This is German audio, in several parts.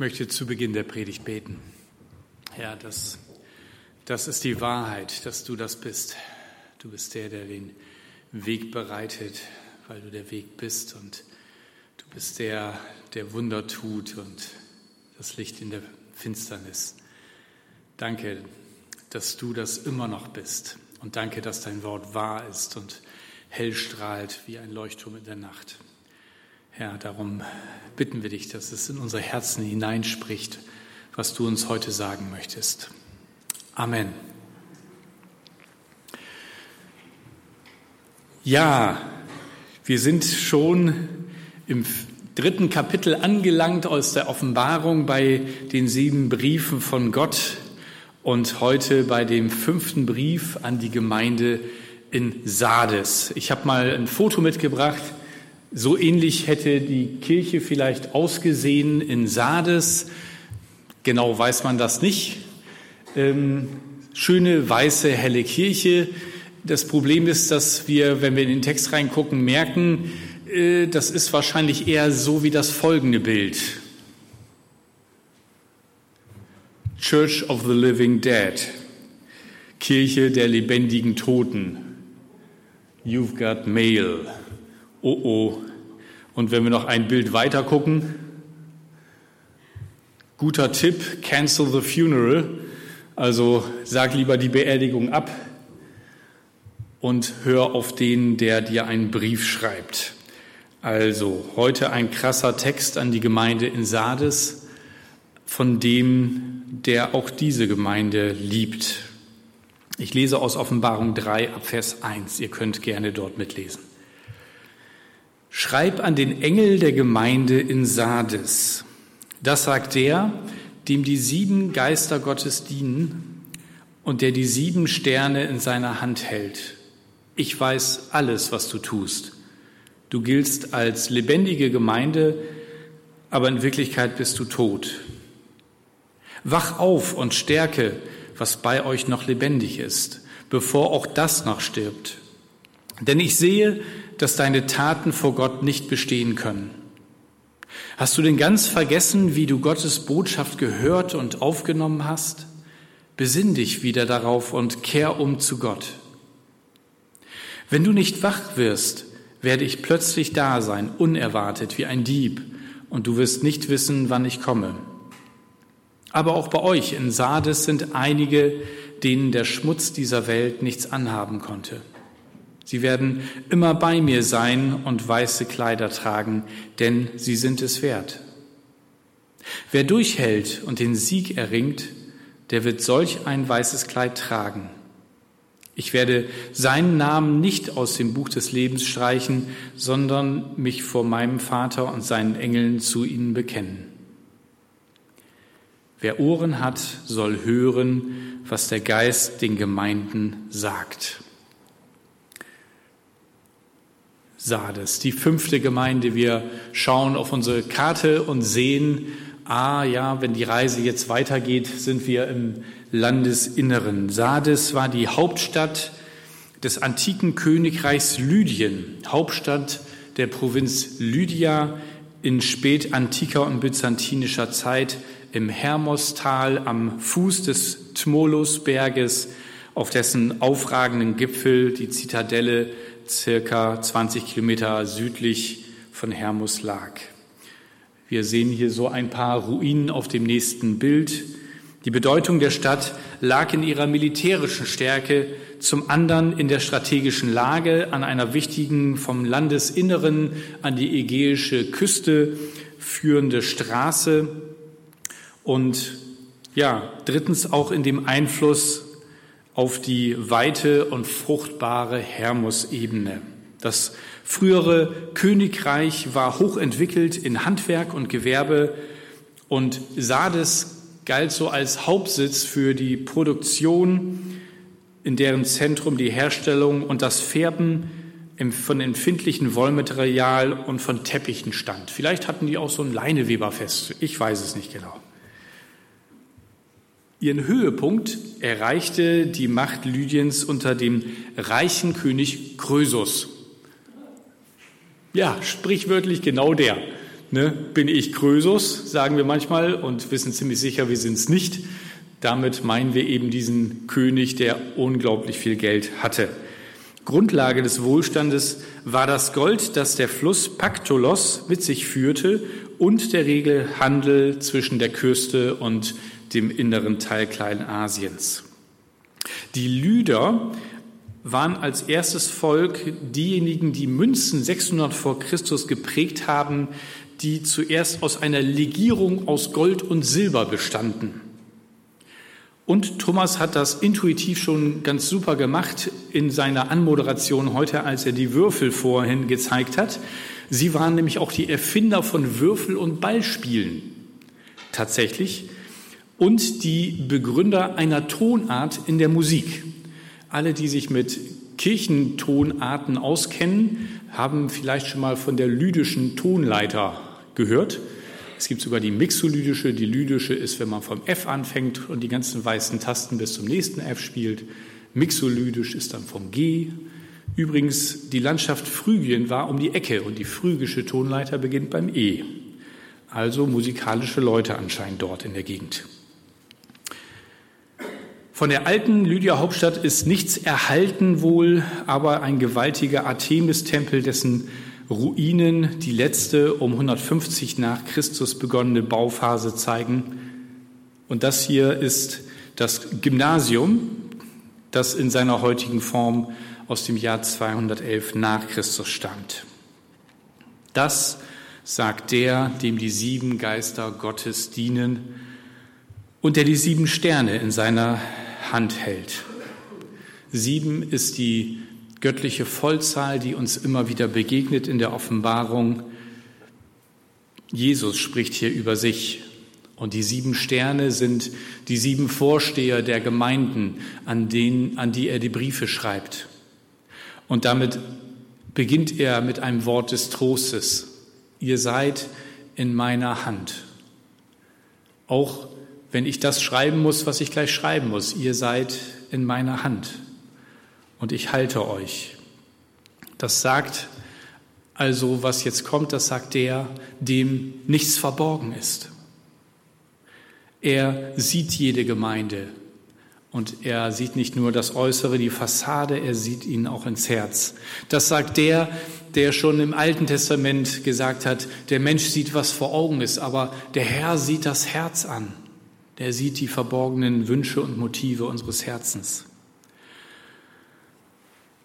möchte zu Beginn der Predigt beten. Herr, das, das ist die Wahrheit, dass du das bist. Du bist der, der den Weg bereitet, weil du der Weg bist und du bist der, der Wunder tut und das Licht in der Finsternis. Danke, dass du das immer noch bist und danke, dass dein Wort wahr ist und hell strahlt wie ein Leuchtturm in der Nacht. Herr, darum bitten wir dich, dass es in unsere Herzen hineinspricht, was du uns heute sagen möchtest. Amen. Ja, wir sind schon im dritten Kapitel angelangt aus der Offenbarung bei den sieben Briefen von Gott und heute bei dem fünften Brief an die Gemeinde in Sardes. Ich habe mal ein Foto mitgebracht so ähnlich hätte die Kirche vielleicht ausgesehen in Sardes. Genau weiß man das nicht. Ähm, schöne, weiße, helle Kirche. Das Problem ist, dass wir, wenn wir in den Text reingucken, merken, äh, das ist wahrscheinlich eher so wie das folgende Bild. Church of the Living Dead. Kirche der lebendigen Toten. You've got mail oh oh. Und wenn wir noch ein Bild weiter gucken, guter Tipp, cancel the funeral. Also sag lieber die Beerdigung ab und hör auf den, der dir einen Brief schreibt. Also heute ein krasser Text an die Gemeinde in Sardes, von dem, der auch diese Gemeinde liebt. Ich lese aus Offenbarung 3 ab Vers 1. Ihr könnt gerne dort mitlesen. Schreib an den Engel der Gemeinde in Sardes. Das sagt der, dem die sieben Geister Gottes dienen und der die sieben Sterne in seiner Hand hält. Ich weiß alles, was du tust. Du giltst als lebendige Gemeinde, aber in Wirklichkeit bist du tot. Wach auf und stärke, was bei euch noch lebendig ist, bevor auch das noch stirbt. Denn ich sehe, dass deine Taten vor Gott nicht bestehen können. Hast du denn ganz vergessen, wie du Gottes Botschaft gehört und aufgenommen hast? Besinn dich wieder darauf und kehr um zu Gott. Wenn du nicht wach wirst, werde ich plötzlich da sein, unerwartet wie ein Dieb, und du wirst nicht wissen, wann ich komme. Aber auch bei euch in Sardes sind einige, denen der Schmutz dieser Welt nichts anhaben konnte. Sie werden immer bei mir sein und weiße Kleider tragen, denn sie sind es wert. Wer durchhält und den Sieg erringt, der wird solch ein weißes Kleid tragen. Ich werde seinen Namen nicht aus dem Buch des Lebens streichen, sondern mich vor meinem Vater und seinen Engeln zu ihnen bekennen. Wer Ohren hat, soll hören, was der Geist den Gemeinden sagt. Sardes, die fünfte Gemeinde. Wir schauen auf unsere Karte und sehen, ah ja, wenn die Reise jetzt weitergeht, sind wir im Landesinneren. Sardes war die Hauptstadt des antiken Königreichs Lydien, Hauptstadt der Provinz Lydia in spätantiker und byzantinischer Zeit im Hermostal am Fuß des Tmolusberges, auf dessen aufragenden Gipfel die Zitadelle circa 20 Kilometer südlich von Hermus lag. Wir sehen hier so ein paar Ruinen auf dem nächsten Bild. Die Bedeutung der Stadt lag in ihrer militärischen Stärke, zum anderen in der strategischen Lage an einer wichtigen vom Landesinneren an die ägäische Küste führende Straße und ja, drittens auch in dem Einfluss auf die weite und fruchtbare Hermus-Ebene. Das frühere Königreich war hochentwickelt in Handwerk und Gewerbe und Sardes galt so als Hauptsitz für die Produktion, in deren Zentrum die Herstellung und das Färben von empfindlichen Wollmaterial und von Teppichen stand. Vielleicht hatten die auch so ein Leineweberfest, ich weiß es nicht genau. Ihren Höhepunkt erreichte die Macht Lydiens unter dem reichen König Krösus. Ja, sprichwörtlich genau der. Ne? Bin ich Krösus, sagen wir manchmal, und wissen ziemlich sicher, wir sind es nicht. Damit meinen wir eben diesen König, der unglaublich viel Geld hatte. Grundlage des Wohlstandes war das Gold, das der Fluss Paktolos mit sich führte und der Regelhandel zwischen der Küste und dem inneren Teil Kleinasiens. Die Lyder waren als erstes Volk diejenigen, die Münzen 600 vor Christus geprägt haben, die zuerst aus einer Legierung aus Gold und Silber bestanden. Und Thomas hat das intuitiv schon ganz super gemacht in seiner Anmoderation heute, als er die Würfel vorhin gezeigt hat. Sie waren nämlich auch die Erfinder von Würfel- und Ballspielen. Tatsächlich. Und die Begründer einer Tonart in der Musik. Alle, die sich mit Kirchentonarten auskennen, haben vielleicht schon mal von der lydischen Tonleiter gehört. Es gibt sogar die mixolydische. Die lydische ist, wenn man vom F anfängt und die ganzen weißen Tasten bis zum nächsten F spielt. Mixolydisch ist dann vom G. Übrigens, die Landschaft Phrygien war um die Ecke und die phrygische Tonleiter beginnt beim E. Also musikalische Leute anscheinend dort in der Gegend. Von der alten Lydia-Hauptstadt ist nichts erhalten wohl, aber ein gewaltiger Artemis-Tempel, dessen Ruinen die letzte um 150 nach Christus begonnene Bauphase zeigen. Und das hier ist das Gymnasium, das in seiner heutigen Form aus dem Jahr 211 nach Christus stammt. Das sagt der, dem die sieben Geister Gottes dienen und der die sieben Sterne in seiner Hand hält. Sieben ist die göttliche Vollzahl, die uns immer wieder begegnet in der Offenbarung. Jesus spricht hier über sich. Und die sieben Sterne sind die sieben Vorsteher der Gemeinden, an, denen, an die er die Briefe schreibt. Und damit beginnt er mit einem Wort des Trostes. Ihr seid in meiner Hand. Auch wenn ich das schreiben muss, was ich gleich schreiben muss. Ihr seid in meiner Hand und ich halte euch. Das sagt also, was jetzt kommt, das sagt der, dem nichts verborgen ist. Er sieht jede Gemeinde und er sieht nicht nur das Äußere, die Fassade, er sieht ihnen auch ins Herz. Das sagt der, der schon im Alten Testament gesagt hat, der Mensch sieht, was vor Augen ist, aber der Herr sieht das Herz an. Der sieht die verborgenen Wünsche und Motive unseres Herzens.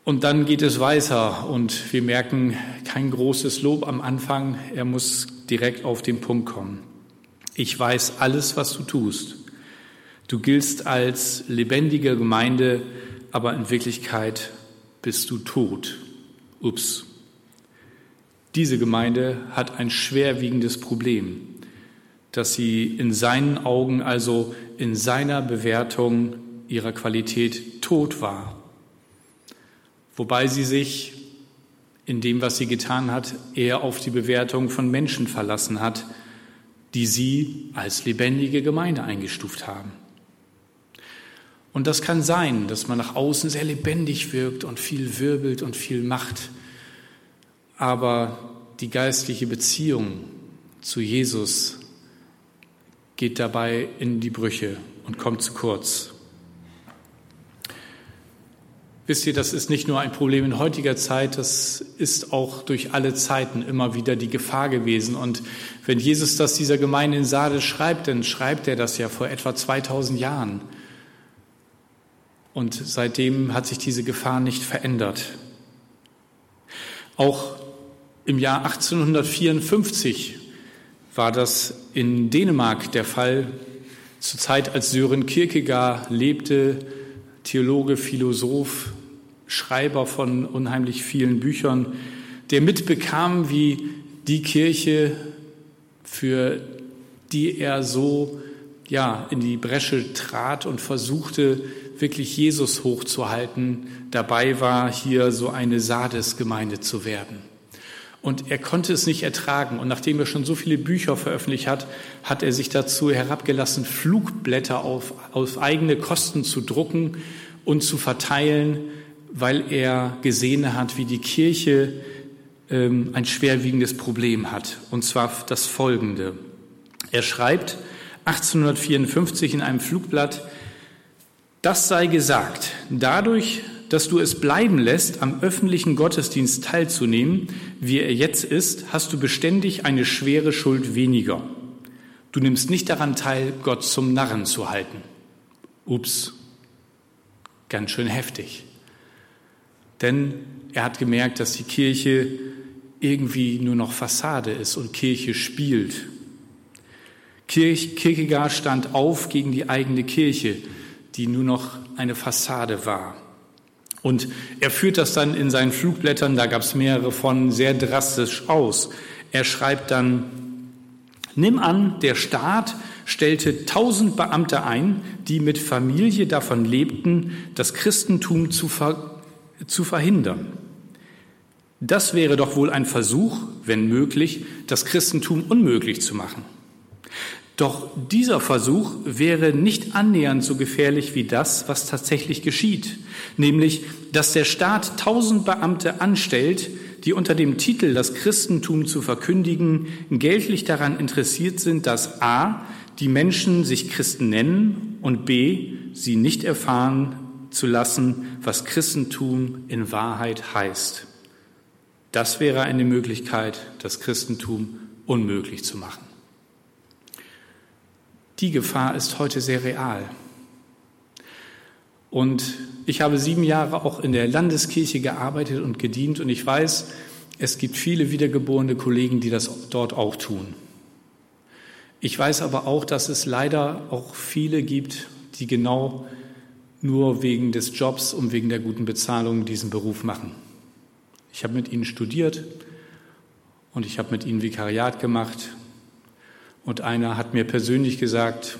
Und dann geht es weiter und wir merken kein großes Lob am Anfang. Er muss direkt auf den Punkt kommen. Ich weiß alles, was du tust. Du giltst als lebendige Gemeinde, aber in Wirklichkeit bist du tot. Ups. Diese Gemeinde hat ein schwerwiegendes Problem, dass sie in seinen Augen, also in seiner Bewertung ihrer Qualität tot war wobei sie sich in dem, was sie getan hat, eher auf die Bewertung von Menschen verlassen hat, die sie als lebendige Gemeinde eingestuft haben. Und das kann sein, dass man nach außen sehr lebendig wirkt und viel wirbelt und viel macht, aber die geistliche Beziehung zu Jesus geht dabei in die Brüche und kommt zu kurz. Wisst ihr, das ist nicht nur ein Problem in heutiger Zeit, das ist auch durch alle Zeiten immer wieder die Gefahr gewesen. Und wenn Jesus das dieser Gemeinde in Sardes schreibt, dann schreibt er das ja vor etwa 2000 Jahren. Und seitdem hat sich diese Gefahr nicht verändert. Auch im Jahr 1854 war das in Dänemark der Fall. Zur Zeit, als Sören Kierkegaard lebte, Theologe, Philosoph, Schreiber von unheimlich vielen Büchern, der mitbekam, wie die Kirche, für die er so ja, in die Bresche trat und versuchte, wirklich Jesus hochzuhalten, dabei war, hier so eine Sardes-Gemeinde zu werden. Und er konnte es nicht ertragen. Und nachdem er schon so viele Bücher veröffentlicht hat, hat er sich dazu herabgelassen, Flugblätter auf, auf eigene Kosten zu drucken und zu verteilen, weil er gesehen hat, wie die Kirche ähm, ein schwerwiegendes Problem hat, und zwar das folgende. Er schreibt 1854 in einem Flugblatt, das sei gesagt, dadurch, dass du es bleiben lässt, am öffentlichen Gottesdienst teilzunehmen, wie er jetzt ist, hast du beständig eine schwere Schuld weniger. Du nimmst nicht daran teil, Gott zum Narren zu halten. Ups, ganz schön heftig. Denn er hat gemerkt, dass die Kirche irgendwie nur noch Fassade ist und Kirche spielt. Kirch, Kierkegaard stand auf gegen die eigene Kirche, die nur noch eine Fassade war. Und er führt das dann in seinen Flugblättern, da gab es mehrere von, sehr drastisch aus. Er schreibt dann, nimm an, der Staat stellte tausend Beamte ein, die mit Familie davon lebten, das Christentum zu, ver zu verhindern. Das wäre doch wohl ein Versuch, wenn möglich, das Christentum unmöglich zu machen. Doch dieser Versuch wäre nicht annähernd so gefährlich wie das, was tatsächlich geschieht, nämlich, dass der Staat tausend Beamte anstellt, die unter dem Titel das Christentum zu verkündigen, geltlich daran interessiert sind, dass a. die Menschen sich Christen nennen und b. sie nicht erfahren zu lassen, was Christentum in Wahrheit heißt. Das wäre eine Möglichkeit, das Christentum unmöglich zu machen. Die Gefahr ist heute sehr real. Und ich habe sieben Jahre auch in der Landeskirche gearbeitet und gedient und ich weiß, es gibt viele wiedergeborene Kollegen, die das dort auch tun. Ich weiß aber auch, dass es leider auch viele gibt, die genau nur wegen des Jobs und wegen der guten Bezahlung diesen Beruf machen. Ich habe mit ihnen studiert und ich habe mit ihnen Vikariat gemacht und einer hat mir persönlich gesagt,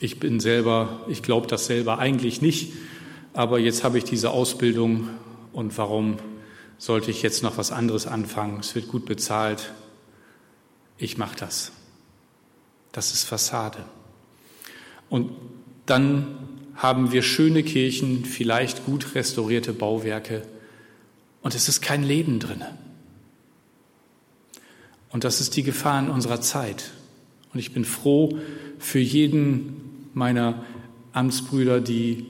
ich bin selber, ich glaube das selber eigentlich nicht, aber jetzt habe ich diese Ausbildung und warum sollte ich jetzt noch was anderes anfangen? Es wird gut bezahlt. Ich mache das. Das ist Fassade. Und dann haben wir schöne Kirchen, vielleicht gut restaurierte Bauwerke und es ist kein Leben drinne. Und das ist die Gefahr in unserer Zeit. Und ich bin froh für jeden meiner Amtsbrüder, die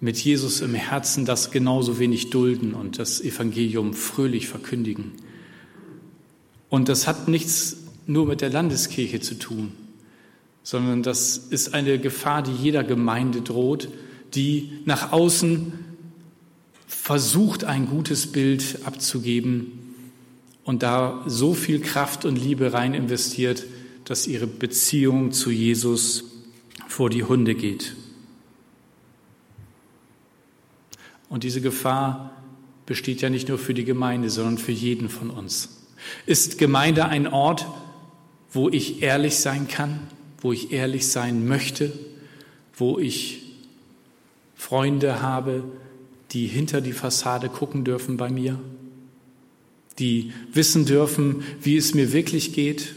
mit Jesus im Herzen das genauso wenig dulden und das Evangelium fröhlich verkündigen. Und das hat nichts nur mit der Landeskirche zu tun, sondern das ist eine Gefahr, die jeder Gemeinde droht, die nach außen versucht, ein gutes Bild abzugeben, und da so viel Kraft und Liebe rein investiert, dass ihre Beziehung zu Jesus vor die Hunde geht. Und diese Gefahr besteht ja nicht nur für die Gemeinde, sondern für jeden von uns. Ist Gemeinde ein Ort, wo ich ehrlich sein kann, wo ich ehrlich sein möchte, wo ich Freunde habe, die hinter die Fassade gucken dürfen bei mir? Die wissen dürfen, wie es mir wirklich geht,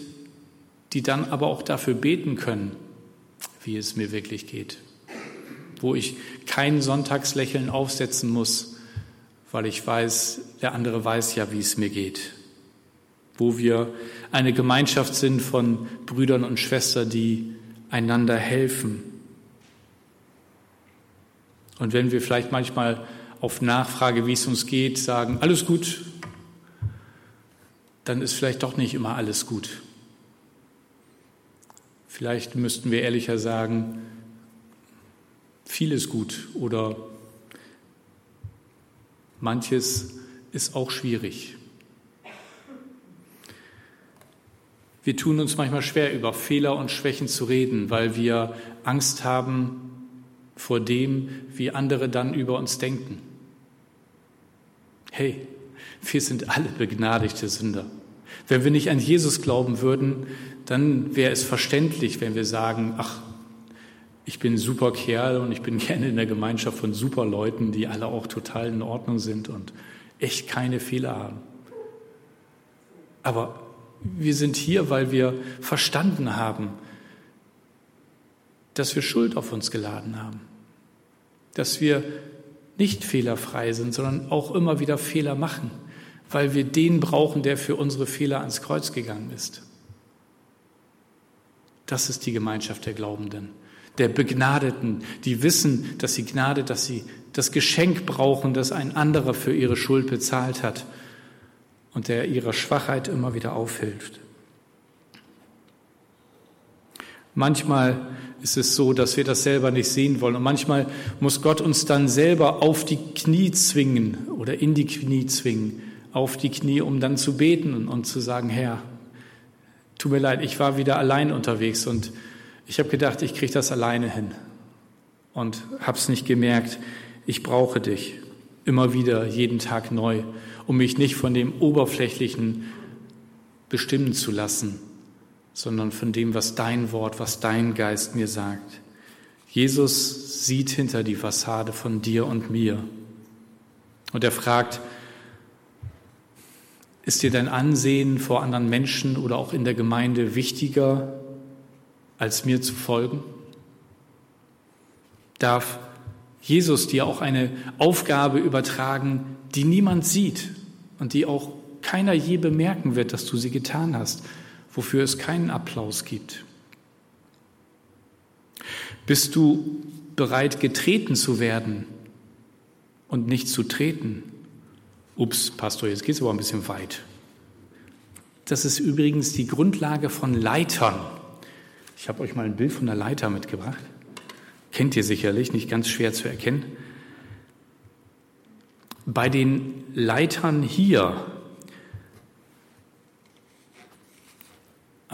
die dann aber auch dafür beten können, wie es mir wirklich geht, wo ich kein Sonntagslächeln aufsetzen muss, weil ich weiß, der andere weiß ja, wie es mir geht, wo wir eine Gemeinschaft sind von Brüdern und Schwestern, die einander helfen. Und wenn wir vielleicht manchmal auf Nachfrage, wie es uns geht, sagen, alles gut, dann ist vielleicht doch nicht immer alles gut. Vielleicht müssten wir ehrlicher sagen, vieles gut oder manches ist auch schwierig. Wir tun uns manchmal schwer, über Fehler und Schwächen zu reden, weil wir Angst haben vor dem, wie andere dann über uns denken. Hey, wir sind alle begnadigte Sünder. Wenn wir nicht an Jesus glauben würden, dann wäre es verständlich, wenn wir sagen, ach, ich bin ein super Kerl und ich bin gerne in der Gemeinschaft von super Leuten, die alle auch total in Ordnung sind und echt keine Fehler haben. Aber wir sind hier, weil wir verstanden haben, dass wir Schuld auf uns geladen haben, dass wir nicht fehlerfrei sind, sondern auch immer wieder Fehler machen weil wir den brauchen, der für unsere Fehler ans Kreuz gegangen ist. Das ist die Gemeinschaft der Glaubenden, der Begnadeten, die wissen, dass sie Gnade, dass sie das Geschenk brauchen, das ein anderer für ihre Schuld bezahlt hat und der ihrer Schwachheit immer wieder aufhilft. Manchmal ist es so, dass wir das selber nicht sehen wollen. Und manchmal muss Gott uns dann selber auf die Knie zwingen oder in die Knie zwingen, auf die Knie, um dann zu beten und zu sagen, Herr, tut mir leid, ich war wieder allein unterwegs und ich habe gedacht, ich kriege das alleine hin und habe es nicht gemerkt. Ich brauche dich immer wieder, jeden Tag neu, um mich nicht von dem Oberflächlichen bestimmen zu lassen sondern von dem, was dein Wort, was dein Geist mir sagt. Jesus sieht hinter die Fassade von dir und mir. Und er fragt, ist dir dein Ansehen vor anderen Menschen oder auch in der Gemeinde wichtiger, als mir zu folgen? Darf Jesus dir auch eine Aufgabe übertragen, die niemand sieht und die auch keiner je bemerken wird, dass du sie getan hast, wofür es keinen Applaus gibt? Bist du bereit, getreten zu werden und nicht zu treten? Ups, Pastor, jetzt geht es aber ein bisschen weit. Das ist übrigens die Grundlage von Leitern. Ich habe euch mal ein Bild von der Leiter mitgebracht. Kennt ihr sicherlich, nicht ganz schwer zu erkennen. Bei den Leitern hier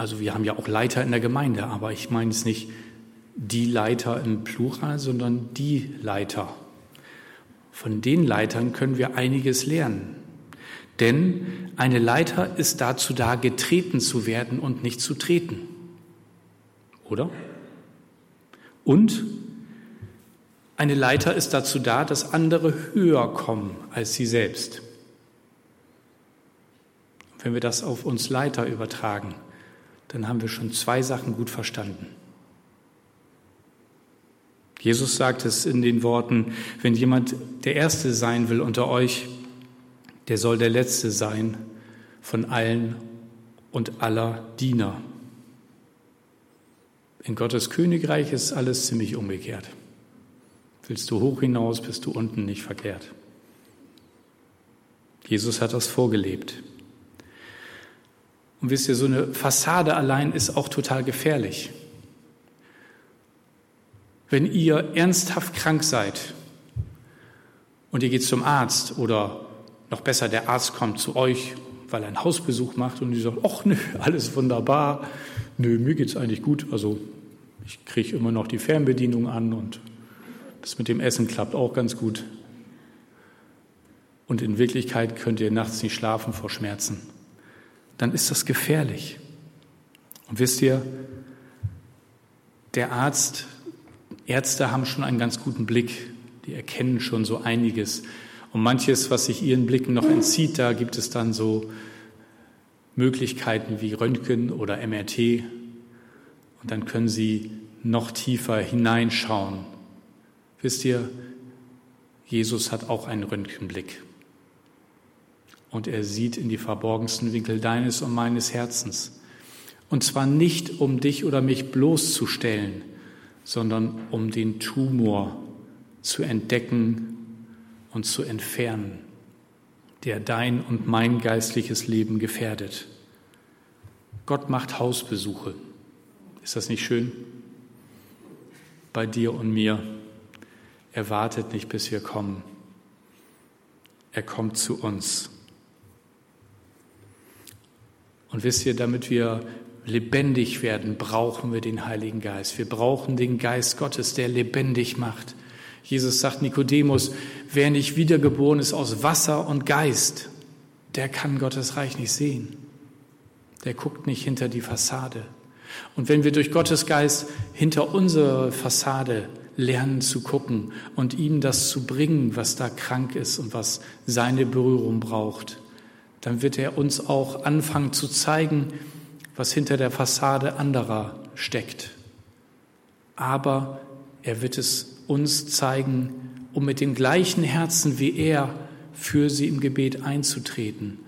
Also wir haben ja auch Leiter in der Gemeinde, aber ich meine es nicht die Leiter im Plural, sondern die Leiter. Von den Leitern können wir einiges lernen. Denn eine Leiter ist dazu da, getreten zu werden und nicht zu treten. Oder? Und eine Leiter ist dazu da, dass andere höher kommen als sie selbst. Wenn wir das auf uns Leiter übertragen, dann haben wir schon zwei Sachen gut verstanden. Jesus sagt es in den Worten, wenn jemand der Erste sein will unter euch, der soll der Letzte sein von allen und aller Diener. In Gottes Königreich ist alles ziemlich umgekehrt. Willst du hoch hinaus, bist du unten nicht verkehrt. Jesus hat das vorgelebt. Und wisst ihr, so eine Fassade allein ist auch total gefährlich. Wenn ihr ernsthaft krank seid und ihr geht zum Arzt oder noch besser, der Arzt kommt zu euch, weil er einen Hausbesuch macht und ihr sagt, ach nö, alles wunderbar, nö, mir geht's eigentlich gut, also ich kriege immer noch die Fernbedienung an und das mit dem Essen klappt auch ganz gut. Und in Wirklichkeit könnt ihr nachts nicht schlafen vor Schmerzen dann ist das gefährlich. Und wisst ihr, der Arzt, Ärzte haben schon einen ganz guten Blick, die erkennen schon so einiges. Und manches, was sich ihren Blicken noch entzieht, da gibt es dann so Möglichkeiten wie Röntgen oder MRT. Und dann können sie noch tiefer hineinschauen. Wisst ihr, Jesus hat auch einen Röntgenblick und er sieht in die verborgensten Winkel deines und meines Herzens. Und zwar nicht, um dich oder mich bloßzustellen, sondern um den Tumor zu entdecken und zu entfernen, der dein und mein geistliches Leben gefährdet. Gott macht Hausbesuche. Ist das nicht schön? Bei dir und mir. Er wartet nicht, bis wir kommen. Er kommt zu uns. Und wisst ihr, damit wir lebendig werden, brauchen wir den Heiligen Geist. Wir brauchen den Geist Gottes, der lebendig macht. Jesus sagt Nikodemus, wer nicht wiedergeboren ist aus Wasser und Geist, der kann Gottes Reich nicht sehen. Der guckt nicht hinter die Fassade. Und wenn wir durch Gottes Geist hinter unsere Fassade lernen zu gucken und ihm das zu bringen, was da krank ist und was seine Berührung braucht, dann wird er uns auch anfangen zu zeigen, was hinter der Fassade anderer steckt. Aber er wird es uns zeigen, um mit dem gleichen Herzen wie er für sie im Gebet einzutreten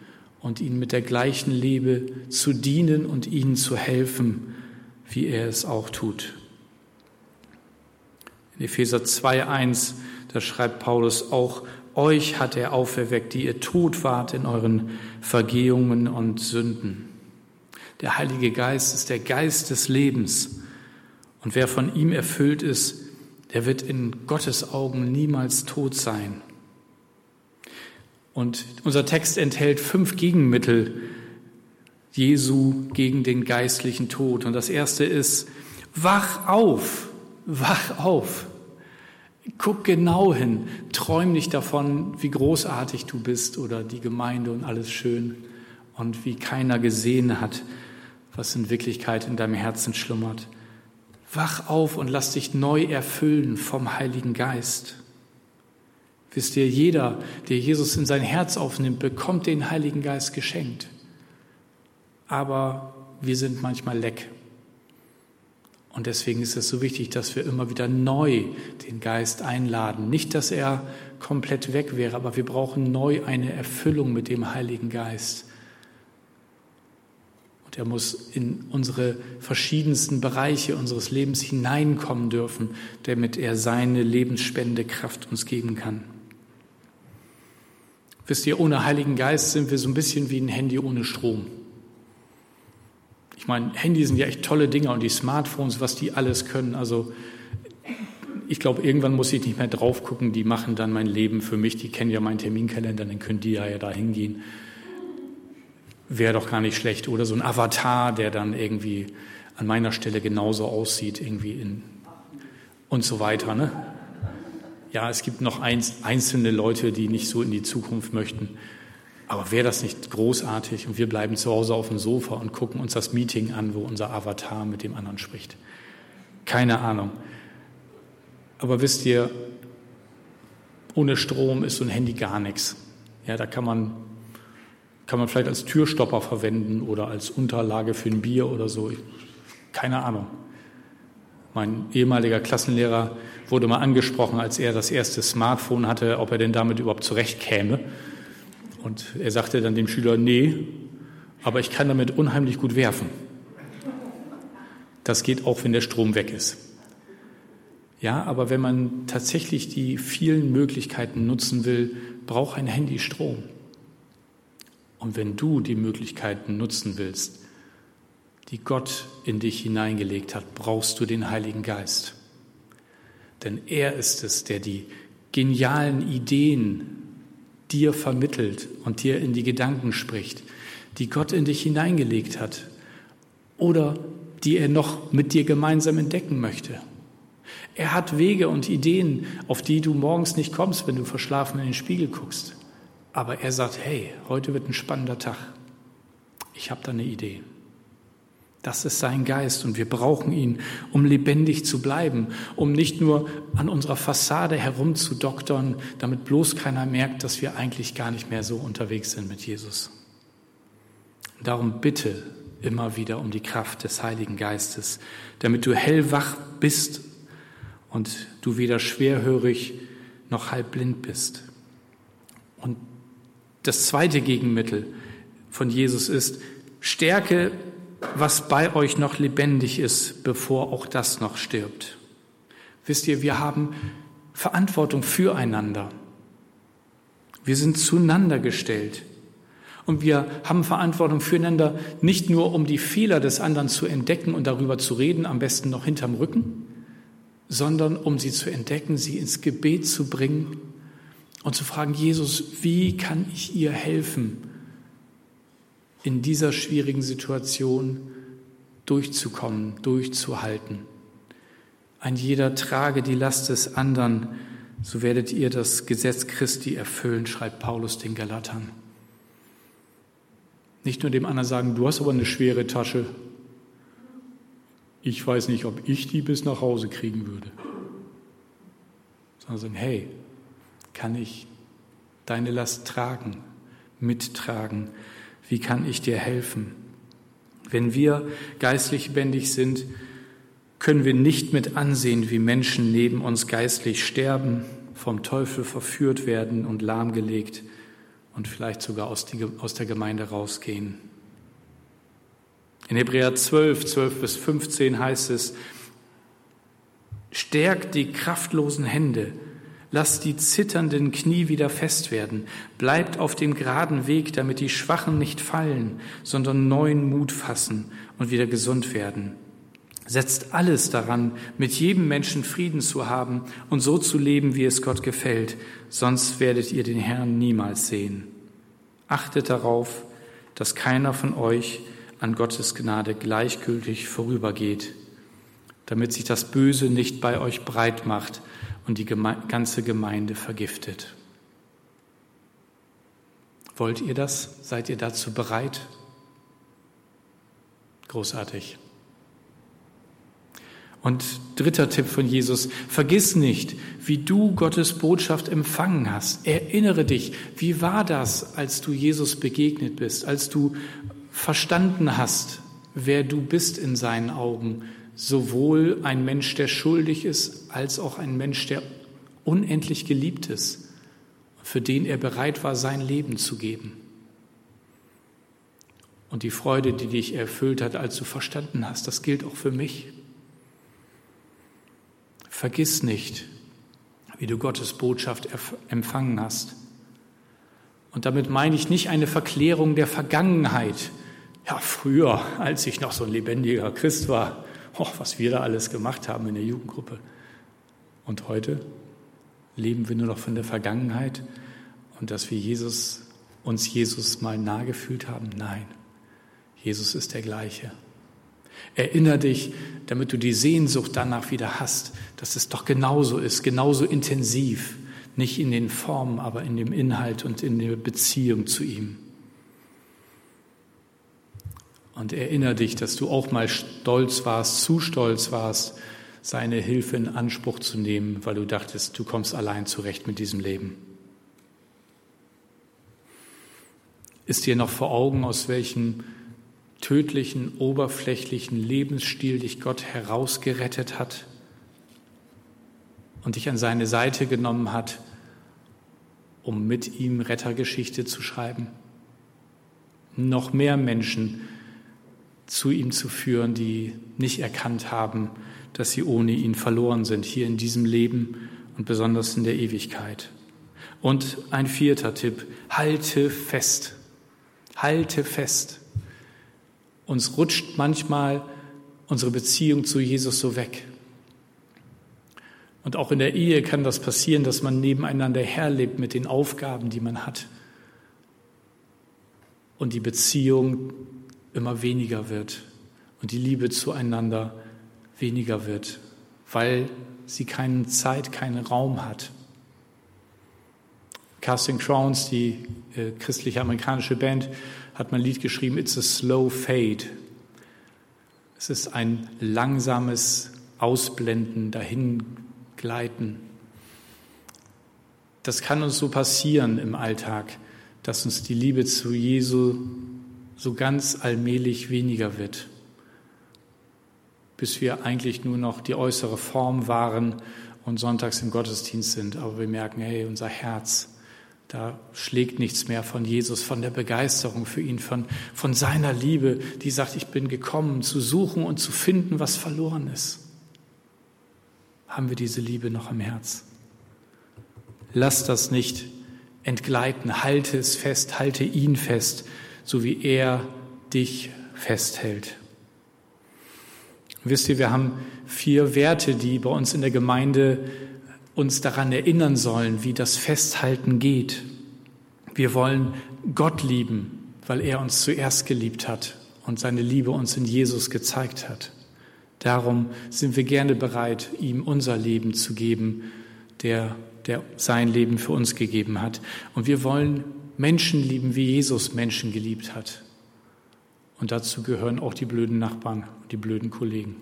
und ihnen mit der gleichen Liebe zu dienen und ihnen zu helfen, wie er es auch tut. In Epheser 2.1, da schreibt Paulus auch, euch hat er auferweckt, die ihr tot wart in euren Vergehungen und Sünden. Der Heilige Geist ist der Geist des Lebens. Und wer von ihm erfüllt ist, der wird in Gottes Augen niemals tot sein. Und unser Text enthält fünf Gegenmittel Jesu gegen den geistlichen Tod. Und das erste ist, wach auf, wach auf. Guck genau hin, träum nicht davon, wie großartig du bist oder die Gemeinde und alles schön und wie keiner gesehen hat, was in Wirklichkeit in deinem Herzen schlummert. Wach auf und lass dich neu erfüllen vom Heiligen Geist. Wisst ihr, jeder, der Jesus in sein Herz aufnimmt, bekommt den Heiligen Geist geschenkt. Aber wir sind manchmal leck. Und deswegen ist es so wichtig, dass wir immer wieder neu den Geist einladen. Nicht, dass er komplett weg wäre, aber wir brauchen neu eine Erfüllung mit dem Heiligen Geist. Und er muss in unsere verschiedensten Bereiche unseres Lebens hineinkommen dürfen, damit er seine lebensspende Kraft uns geben kann. Wisst ihr, ohne Heiligen Geist sind wir so ein bisschen wie ein Handy ohne Strom. Ich meine, Handys sind ja echt tolle Dinger und die Smartphones, was die alles können. Also ich glaube, irgendwann muss ich nicht mehr drauf gucken. Die machen dann mein Leben für mich. Die kennen ja meinen Terminkalender, dann können die ja, ja da hingehen. Wäre doch gar nicht schlecht. Oder so ein Avatar, der dann irgendwie an meiner Stelle genauso aussieht, irgendwie in und so weiter. Ne? Ja, es gibt noch einzelne Leute, die nicht so in die Zukunft möchten. Aber wäre das nicht großartig und wir bleiben zu Hause auf dem Sofa und gucken uns das Meeting an, wo unser Avatar mit dem anderen spricht? Keine Ahnung. Aber wisst ihr, ohne Strom ist so ein Handy gar nichts. Ja, da kann man, kann man vielleicht als Türstopper verwenden oder als Unterlage für ein Bier oder so. Keine Ahnung. Mein ehemaliger Klassenlehrer wurde mal angesprochen, als er das erste Smartphone hatte, ob er denn damit überhaupt zurechtkäme. Und er sagte dann dem Schüler, nee, aber ich kann damit unheimlich gut werfen. Das geht auch, wenn der Strom weg ist. Ja, aber wenn man tatsächlich die vielen Möglichkeiten nutzen will, braucht ein Handy Strom. Und wenn du die Möglichkeiten nutzen willst, die Gott in dich hineingelegt hat, brauchst du den Heiligen Geist. Denn er ist es, der die genialen Ideen dir vermittelt und dir in die Gedanken spricht, die Gott in dich hineingelegt hat oder die er noch mit dir gemeinsam entdecken möchte. Er hat Wege und Ideen, auf die du morgens nicht kommst, wenn du verschlafen in den Spiegel guckst. Aber er sagt, hey, heute wird ein spannender Tag. Ich habe da eine Idee. Das ist sein Geist und wir brauchen ihn, um lebendig zu bleiben, um nicht nur an unserer Fassade herumzudoktern, damit bloß keiner merkt, dass wir eigentlich gar nicht mehr so unterwegs sind mit Jesus. Darum bitte immer wieder um die Kraft des Heiligen Geistes, damit du hellwach bist und du weder schwerhörig noch halbblind bist. Und das zweite Gegenmittel von Jesus ist, stärke was bei euch noch lebendig ist, bevor auch das noch stirbt. Wisst ihr, wir haben Verantwortung füreinander. Wir sind zueinander gestellt. Und wir haben Verantwortung füreinander, nicht nur um die Fehler des anderen zu entdecken und darüber zu reden, am besten noch hinterm Rücken, sondern um sie zu entdecken, sie ins Gebet zu bringen und zu fragen, Jesus, wie kann ich ihr helfen? in dieser schwierigen Situation durchzukommen, durchzuhalten. Ein jeder trage die Last des anderen, so werdet ihr das Gesetz Christi erfüllen, schreibt Paulus den Galatern. Nicht nur dem anderen sagen, du hast aber eine schwere Tasche. Ich weiß nicht, ob ich die bis nach Hause kriegen würde. Sondern sagen, hey, kann ich deine Last tragen, mittragen? Wie kann ich dir helfen? Wenn wir geistlich lebendig sind, können wir nicht mit ansehen, wie Menschen neben uns geistlich sterben, vom Teufel verführt werden und lahmgelegt und vielleicht sogar aus, die, aus der Gemeinde rausgehen. In Hebräer 12, 12 bis 15 heißt es, stärkt die kraftlosen Hände, lasst die zitternden Knie wieder fest werden, bleibt auf dem geraden Weg, damit die Schwachen nicht fallen, sondern neuen Mut fassen und wieder gesund werden. Setzt alles daran, mit jedem Menschen Frieden zu haben und so zu leben, wie es Gott gefällt, sonst werdet ihr den Herrn niemals sehen. Achtet darauf, dass keiner von euch an Gottes Gnade gleichgültig vorübergeht, damit sich das Böse nicht bei euch breit macht und die ganze Gemeinde vergiftet. Wollt ihr das? Seid ihr dazu bereit? Großartig. Und dritter Tipp von Jesus, vergiss nicht, wie du Gottes Botschaft empfangen hast. Erinnere dich, wie war das, als du Jesus begegnet bist, als du verstanden hast, wer du bist in seinen Augen, sowohl ein Mensch, der schuldig ist, als auch ein Mensch, der unendlich geliebt ist, für den er bereit war, sein Leben zu geben. Und die Freude, die dich erfüllt hat, als du verstanden hast, das gilt auch für mich. Vergiss nicht, wie du Gottes Botschaft empfangen hast. Und damit meine ich nicht eine Verklärung der Vergangenheit. Ja, früher, als ich noch so ein lebendiger Christ war, oh, was wir da alles gemacht haben in der Jugendgruppe. Und heute leben wir nur noch von der Vergangenheit und dass wir Jesus, uns Jesus mal nahe gefühlt haben? Nein, Jesus ist der gleiche. Erinner dich, damit du die Sehnsucht danach wieder hast, dass es doch genauso ist, genauso intensiv, nicht in den Formen, aber in dem Inhalt und in der Beziehung zu ihm. Und erinnere dich, dass du auch mal stolz warst, zu stolz warst, seine Hilfe in Anspruch zu nehmen, weil du dachtest, du kommst allein zurecht mit diesem Leben. Ist dir noch vor Augen, aus welchem tödlichen, oberflächlichen Lebensstil dich Gott herausgerettet hat und dich an seine Seite genommen hat, um mit ihm Rettergeschichte zu schreiben. Noch mehr Menschen zu ihm zu führen, die nicht erkannt haben, dass sie ohne ihn verloren sind, hier in diesem Leben und besonders in der Ewigkeit. Und ein vierter Tipp, halte fest, halte fest. Uns rutscht manchmal unsere Beziehung zu Jesus so weg. Und auch in der Ehe kann das passieren, dass man nebeneinander herlebt mit den Aufgaben, die man hat. Und die Beziehung immer weniger wird und die Liebe zueinander weniger wird, weil sie keine Zeit, keinen Raum hat. Casting Crowns, die äh, christliche amerikanische Band, hat mein Lied geschrieben, It's a Slow Fade. Es ist ein langsames Ausblenden, Dahingleiten. Das kann uns so passieren im Alltag, dass uns die Liebe zu Jesu so ganz allmählich weniger wird, bis wir eigentlich nur noch die äußere Form waren und sonntags im Gottesdienst sind. Aber wir merken, hey, unser Herz da schlägt nichts mehr von Jesus, von der Begeisterung für ihn, von, von seiner Liebe, die sagt, ich bin gekommen, zu suchen und zu finden, was verloren ist. Haben wir diese Liebe noch im Herz? Lass das nicht entgleiten, halte es fest, halte ihn fest, so wie er dich festhält. Wisst ihr, wir haben vier Werte, die bei uns in der Gemeinde uns daran erinnern sollen, wie das Festhalten geht. Wir wollen Gott lieben, weil er uns zuerst geliebt hat und seine Liebe uns in Jesus gezeigt hat. Darum sind wir gerne bereit, ihm unser Leben zu geben, der, der sein Leben für uns gegeben hat. Und wir wollen Menschen lieben, wie Jesus Menschen geliebt hat. Und dazu gehören auch die blöden Nachbarn und die blöden Kollegen.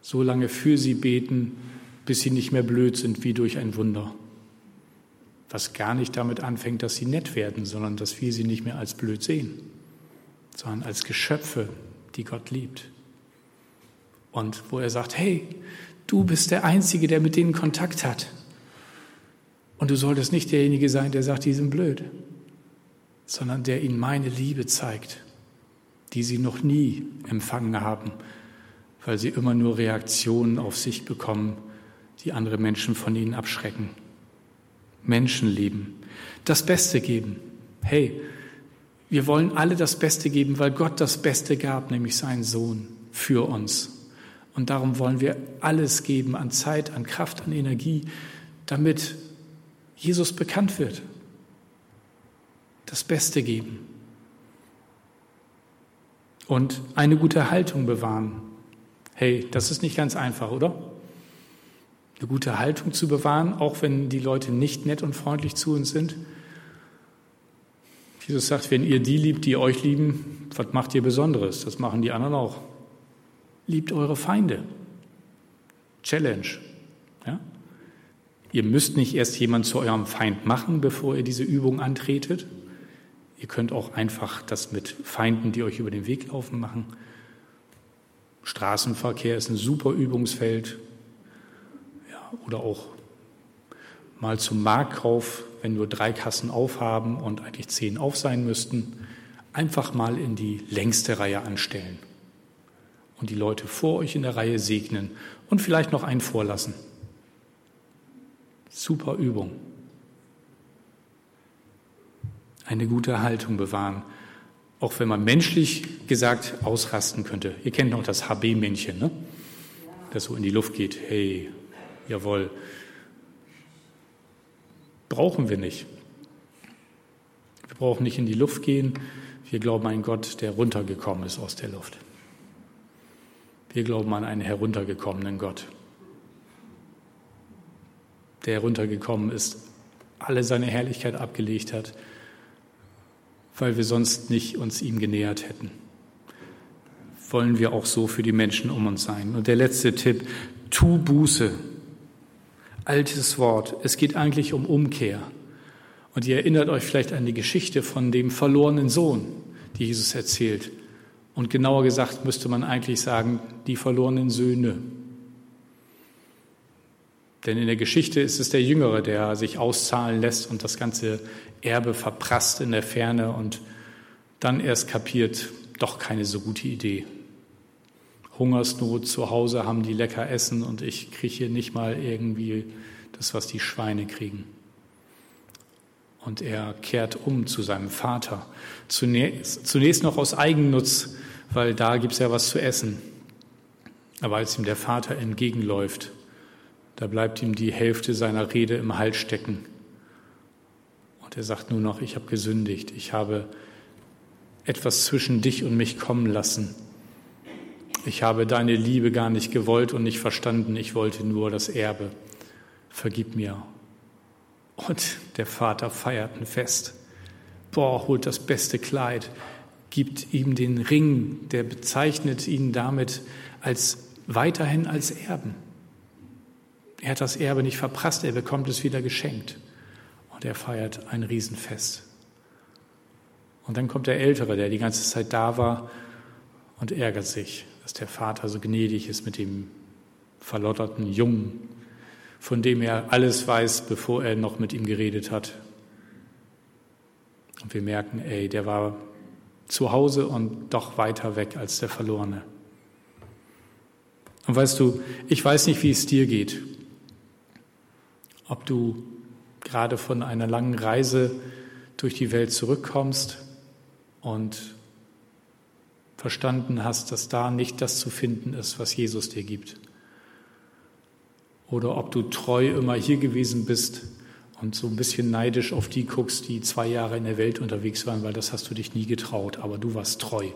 So lange für sie beten, bis sie nicht mehr blöd sind wie durch ein Wunder. Was gar nicht damit anfängt, dass sie nett werden, sondern dass wir sie nicht mehr als blöd sehen, sondern als Geschöpfe, die Gott liebt. Und wo er sagt, hey, du bist der Einzige, der mit denen Kontakt hat. Und du solltest nicht derjenige sein, der sagt, die sind blöd, sondern der ihnen meine Liebe zeigt, die sie noch nie empfangen haben, weil sie immer nur Reaktionen auf sich bekommen, die andere Menschen von ihnen abschrecken. Menschen lieben, das Beste geben. Hey, wir wollen alle das Beste geben, weil Gott das Beste gab, nämlich seinen Sohn für uns. Und darum wollen wir alles geben an Zeit, an Kraft, an Energie, damit Jesus bekannt wird. Das Beste geben. Und eine gute Haltung bewahren. Hey, das ist nicht ganz einfach, oder? Eine gute Haltung zu bewahren, auch wenn die Leute nicht nett und freundlich zu uns sind. Jesus sagt, wenn ihr die liebt, die euch lieben, was macht ihr Besonderes? Das machen die anderen auch. Liebt eure Feinde. Challenge. Ja? Ihr müsst nicht erst jemand zu eurem Feind machen, bevor ihr diese Übung antretet. Ihr könnt auch einfach das mit Feinden, die euch über den Weg laufen, machen. Straßenverkehr ist ein super Übungsfeld. Ja, oder auch mal zum Marktkauf, wenn nur drei Kassen aufhaben und eigentlich zehn auf sein müssten, einfach mal in die längste Reihe anstellen und die Leute vor euch in der Reihe segnen und vielleicht noch einen vorlassen. Super Übung. Eine gute Haltung bewahren, auch wenn man menschlich gesagt ausrasten könnte. Ihr kennt noch das HB-Männchen, ne? das so in die Luft geht. Hey, jawohl, brauchen wir nicht. Wir brauchen nicht in die Luft gehen. Wir glauben an einen Gott, der runtergekommen ist aus der Luft. Wir glauben an einen heruntergekommenen Gott, der heruntergekommen ist, alle seine Herrlichkeit abgelegt hat, weil wir sonst nicht uns ihm genähert hätten. Wollen wir auch so für die Menschen um uns sein. Und der letzte Tipp, tu Buße altes Wort. Es geht eigentlich um Umkehr. Und ihr erinnert euch vielleicht an die Geschichte von dem verlorenen Sohn, die Jesus erzählt. Und genauer gesagt müsste man eigentlich sagen, die verlorenen Söhne. Denn in der Geschichte ist es der Jüngere, der sich auszahlen lässt und das ganze Erbe verprasst in der Ferne und dann erst kapiert, doch keine so gute Idee. Hungersnot zu Hause, haben die lecker Essen und ich kriege hier nicht mal irgendwie das, was die Schweine kriegen. Und er kehrt um zu seinem Vater. Zunächst, zunächst noch aus Eigennutz, weil da gibt es ja was zu essen. Aber als ihm der Vater entgegenläuft, da bleibt ihm die Hälfte seiner Rede im Hals stecken. Und er sagt nur noch, ich habe gesündigt, ich habe etwas zwischen dich und mich kommen lassen ich habe deine Liebe gar nicht gewollt und nicht verstanden, ich wollte nur das Erbe. Vergib mir. Und der Vater feiert ein Fest. Boah, holt das beste Kleid, gibt ihm den Ring, der bezeichnet ihn damit als weiterhin als Erben. Er hat das Erbe nicht verprasst, er bekommt es wieder geschenkt. Und er feiert ein Riesenfest. Und dann kommt der Ältere, der die ganze Zeit da war und ärgert sich dass der Vater so gnädig ist mit dem verlotterten Jungen, von dem er alles weiß, bevor er noch mit ihm geredet hat. Und wir merken, ey, der war zu Hause und doch weiter weg als der Verlorene. Und weißt du, ich weiß nicht, wie es dir geht. Ob du gerade von einer langen Reise durch die Welt zurückkommst und verstanden hast, dass da nicht das zu finden ist, was Jesus dir gibt. Oder ob du treu immer hier gewesen bist und so ein bisschen neidisch auf die guckst, die zwei Jahre in der Welt unterwegs waren, weil das hast du dich nie getraut, aber du warst treu.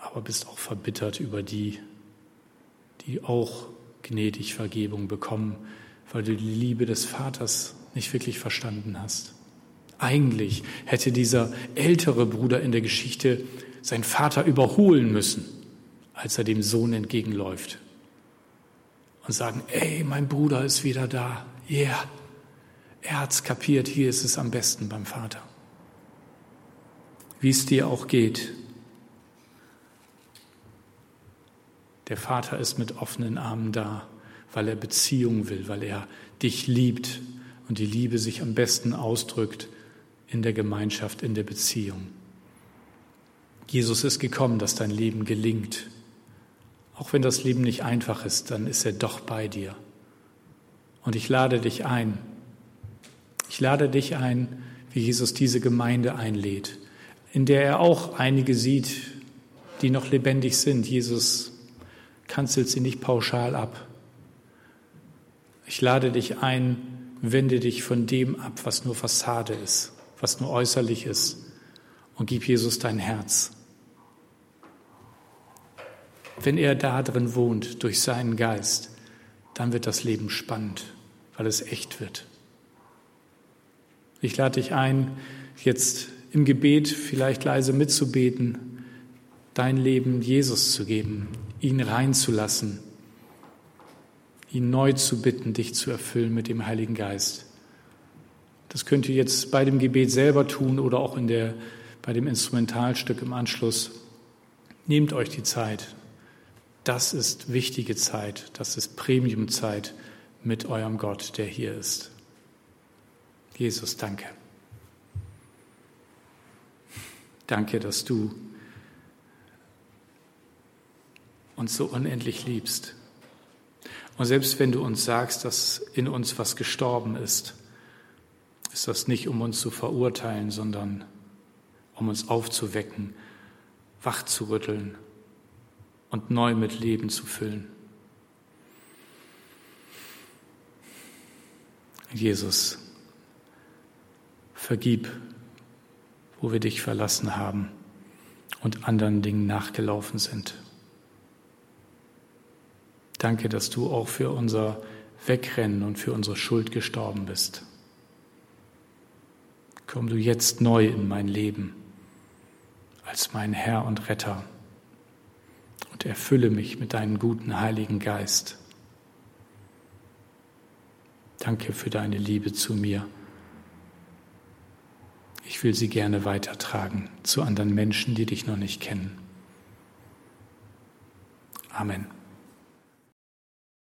Aber bist auch verbittert über die, die auch gnädig Vergebung bekommen, weil du die Liebe des Vaters nicht wirklich verstanden hast. Eigentlich hätte dieser ältere Bruder in der Geschichte seinen Vater überholen müssen, als er dem Sohn entgegenläuft. Und sagen, ey, mein Bruder ist wieder da. Yeah. Er hat's kapiert, hier ist es am besten beim Vater. Wie es dir auch geht. Der Vater ist mit offenen Armen da, weil er Beziehung will, weil er dich liebt, und die Liebe sich am besten ausdrückt in der Gemeinschaft, in der Beziehung. Jesus ist gekommen, dass dein Leben gelingt. Auch wenn das Leben nicht einfach ist, dann ist er doch bei dir. Und ich lade dich ein. Ich lade dich ein, wie Jesus diese Gemeinde einlädt, in der er auch einige sieht, die noch lebendig sind. Jesus kanzelt sie nicht pauschal ab. Ich lade dich ein, wende dich von dem ab, was nur Fassade ist, was nur äußerlich ist, und gib Jesus dein Herz. Wenn er da drin wohnt, durch seinen Geist, dann wird das Leben spannend, weil es echt wird. Ich lade dich ein, jetzt im Gebet vielleicht leise mitzubeten, dein Leben Jesus zu geben, ihn reinzulassen, ihn neu zu bitten, dich zu erfüllen mit dem Heiligen Geist. Das könnt ihr jetzt bei dem Gebet selber tun oder auch in der, bei dem Instrumentalstück im Anschluss. Nehmt euch die Zeit, das ist wichtige Zeit, das ist Premiumzeit mit eurem Gott, der hier ist. Jesus, danke. Danke, dass du uns so unendlich liebst. Und selbst wenn du uns sagst, dass in uns was gestorben ist, ist das nicht, um uns zu verurteilen, sondern um uns aufzuwecken, wach zu rütteln und neu mit Leben zu füllen. Jesus, vergib, wo wir dich verlassen haben und anderen Dingen nachgelaufen sind. Danke, dass du auch für unser Wegrennen und für unsere Schuld gestorben bist. Komm du jetzt neu in mein Leben als mein Herr und Retter und erfülle mich mit deinem guten Heiligen Geist. Danke für deine Liebe zu mir. Ich will sie gerne weitertragen zu anderen Menschen, die dich noch nicht kennen. Amen.